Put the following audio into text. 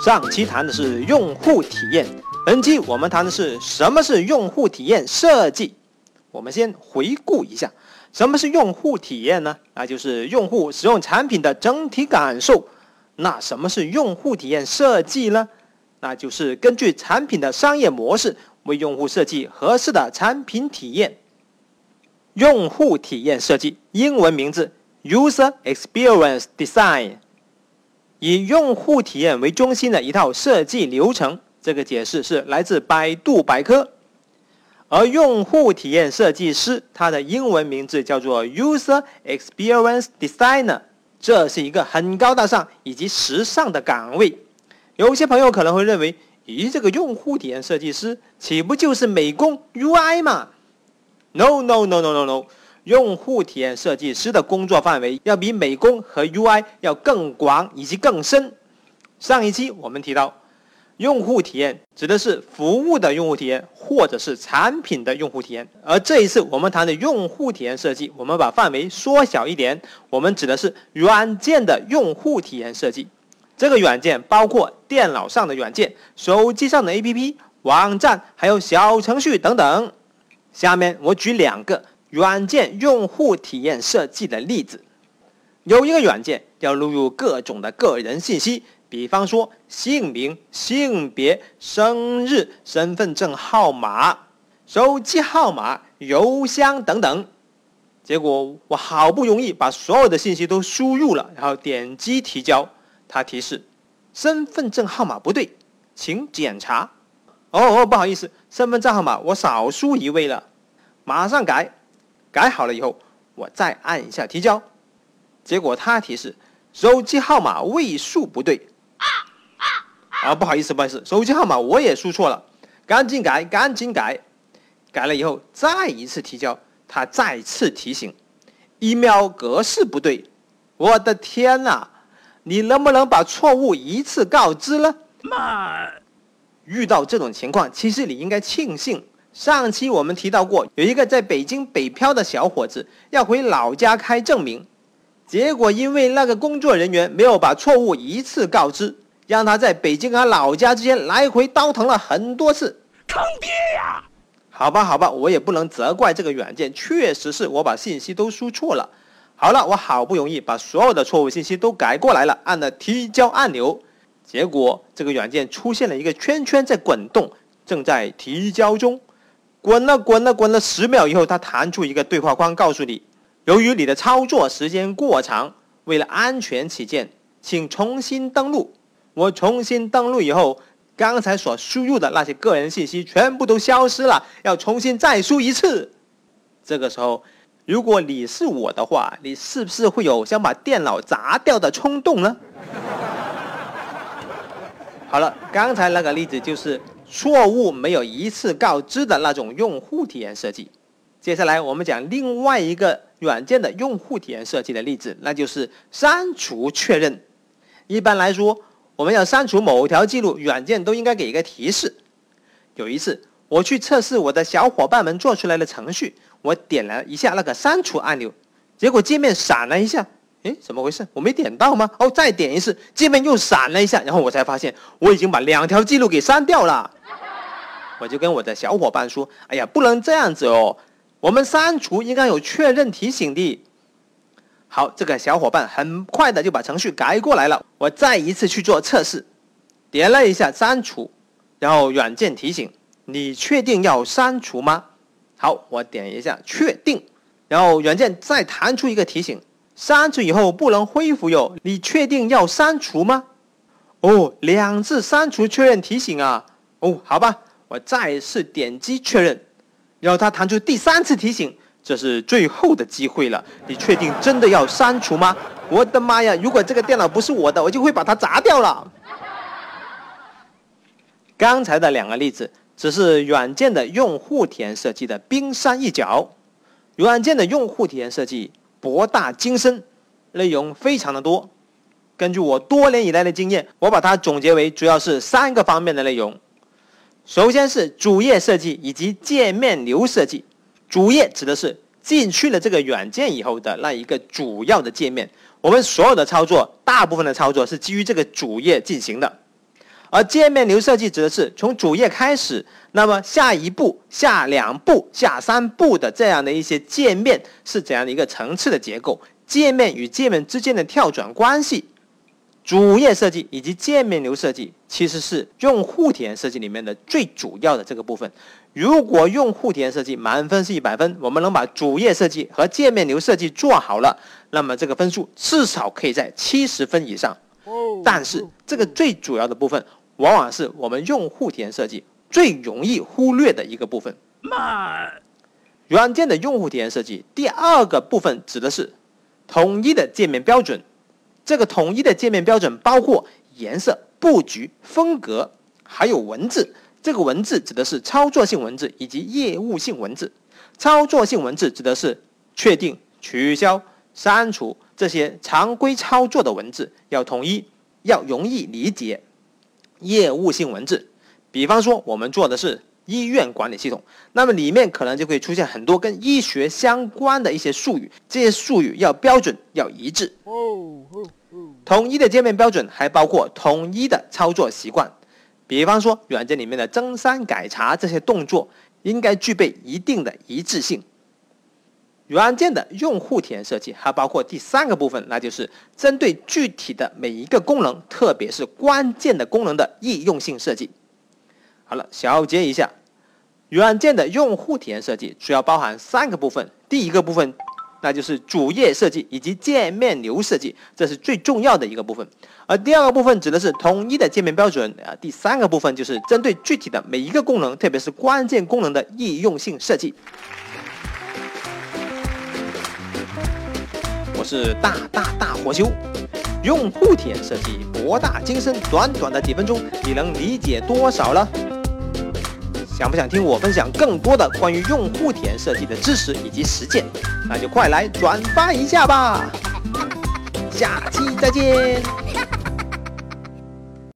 上期谈的是用户体验，本期我们谈的是什么是用户体验设计。我们先回顾一下，什么是用户体验呢？那就是用户使用产品的整体感受。那什么是用户体验设计呢？那就是根据产品的商业模式，为用户设计合适的产品体验。用户体验设计，英文名字 User Experience Design。以用户体验为中心的一套设计流程，这个解释是来自百度百科。而用户体验设计师，他的英文名字叫做 User Experience Designer，这是一个很高大上以及时尚的岗位。有些朋友可能会认为，咦，这个用户体验设计师岂不就是美工 UI 吗？No No No No No No。用户体验设计师的工作范围要比美工和 UI 要更广以及更深。上一期我们提到，用户体验指的是服务的用户体验，或者是产品的用户体验。而这一次我们谈的用户体验设计，我们把范围缩小一点，我们指的是软件的用户体验设计。这个软件包括电脑上的软件、手机上的 APP、网站，还有小程序等等。下面我举两个。软件用户体验设计的例子，有一个软件要录入各种的个人信息，比方说姓名、性别、生日、身份证号码、手机号码、邮箱等等。结果我好不容易把所有的信息都输入了，然后点击提交，它提示身份证号码不对，请检查。哦哦，不好意思，身份证号码我少输一位了，马上改。改好了以后，我再按一下提交，结果它提示手机号码位数不对。啊，不好意思，不好意思，手机号码我也输错了，赶紧改，赶紧改。改了以后再一次提交，它再次提醒，email 格式不对。我的天哪，你能不能把错误一次告知呢？妈，遇到这种情况，其实你应该庆幸。上期我们提到过，有一个在北京北漂的小伙子要回老家开证明，结果因为那个工作人员没有把错误一次告知，让他在北京和老家之间来回倒腾了很多次，坑爹呀！好吧，好吧，我也不能责怪这个软件，确实是我把信息都输错了。好了，我好不容易把所有的错误信息都改过来了，按了提交按钮，结果这个软件出现了一个圈圈在滚动，正在提交中。滚了滚了滚了十秒以后，它弹出一个对话框，告诉你，由于你的操作时间过长，为了安全起见，请重新登录。我重新登录以后，刚才所输入的那些个人信息全部都消失了，要重新再输一次。这个时候，如果你是我的话，你是不是会有想把电脑砸掉的冲动呢？好了，刚才那个例子就是。错误没有一次告知的那种用户体验设计。接下来我们讲另外一个软件的用户体验设计的例子，那就是删除确认。一般来说，我们要删除某条记录，软件都应该给一个提示。有一次，我去测试我的小伙伴们做出来的程序，我点了一下那个删除按钮，结果界面闪了一下。哎，怎么回事？我没点到吗？哦，再点一次，界面又闪了一下，然后我才发现我已经把两条记录给删掉了。我就跟我的小伙伴说：“哎呀，不能这样子哦，我们删除应该有确认提醒的。”好，这个小伙伴很快的就把程序改过来了。我再一次去做测试，点了一下删除，然后软件提醒：“你确定要删除吗？”好，我点一下确定，然后软件再弹出一个提醒：“删除以后不能恢复哟，你确定要删除吗？”哦，两次删除确认提醒啊！哦，好吧。我再次点击确认，然后它弹出第三次提醒，这是最后的机会了。你确定真的要删除吗？我的妈呀！如果这个电脑不是我的，我就会把它砸掉了。刚才的两个例子只是软件的用户体验设计的冰山一角，软件的用户体验设计博大精深，内容非常的多。根据我多年以来的经验，我把它总结为主要是三个方面的内容。首先是主页设计以及界面流设计。主页指的是进去了这个软件以后的那一个主要的界面，我们所有的操作，大部分的操作是基于这个主页进行的。而界面流设计指的是从主页开始，那么下一步、下两步、下三步的这样的一些界面是怎样的一个层次的结构？界面与界面之间的跳转关系，主页设计以及界面流设计其实是用户体验设计里面的最主要的这个部分。如果用户体验设计满分是一百分，我们能把主页设计和界面流设计做好了，那么这个分数至少可以在七十分以上。但是这个最主要的部分。往往是我们用户体验设计最容易忽略的一个部分。软件的用户体验设计第二个部分指的是统一的界面标准。这个统一的界面标准包括颜色、布局、风格，还有文字。这个文字指的是操作性文字以及业务性文字。操作性文字指的是确定、取消、删除这些常规操作的文字要统一，要容易理解。业务性文字，比方说我们做的是医院管理系统，那么里面可能就会出现很多跟医学相关的一些术语，这些术语要标准要一致。统一的界面标准还包括统一的操作习惯，比方说软件里面的增删改查这些动作应该具备一定的一致性。软件的用户体验设计还包括第三个部分，那就是针对具体的每一个功能，特别是关键的功能的易用性设计。好了，小结一下，软件的用户体验设计主要包含三个部分。第一个部分，那就是主页设计以及界面流设计，这是最重要的一个部分。而第二个部分指的是统一的界面标准啊。第三个部分就是针对具体的每一个功能，特别是关键功能的易用性设计。我是大大大火球，用户体验设计博大精深，短短的几分钟，你能理解多少了？想不想听我分享更多的关于用户体验设计的知识以及实践？那就快来转发一下吧！下期再见。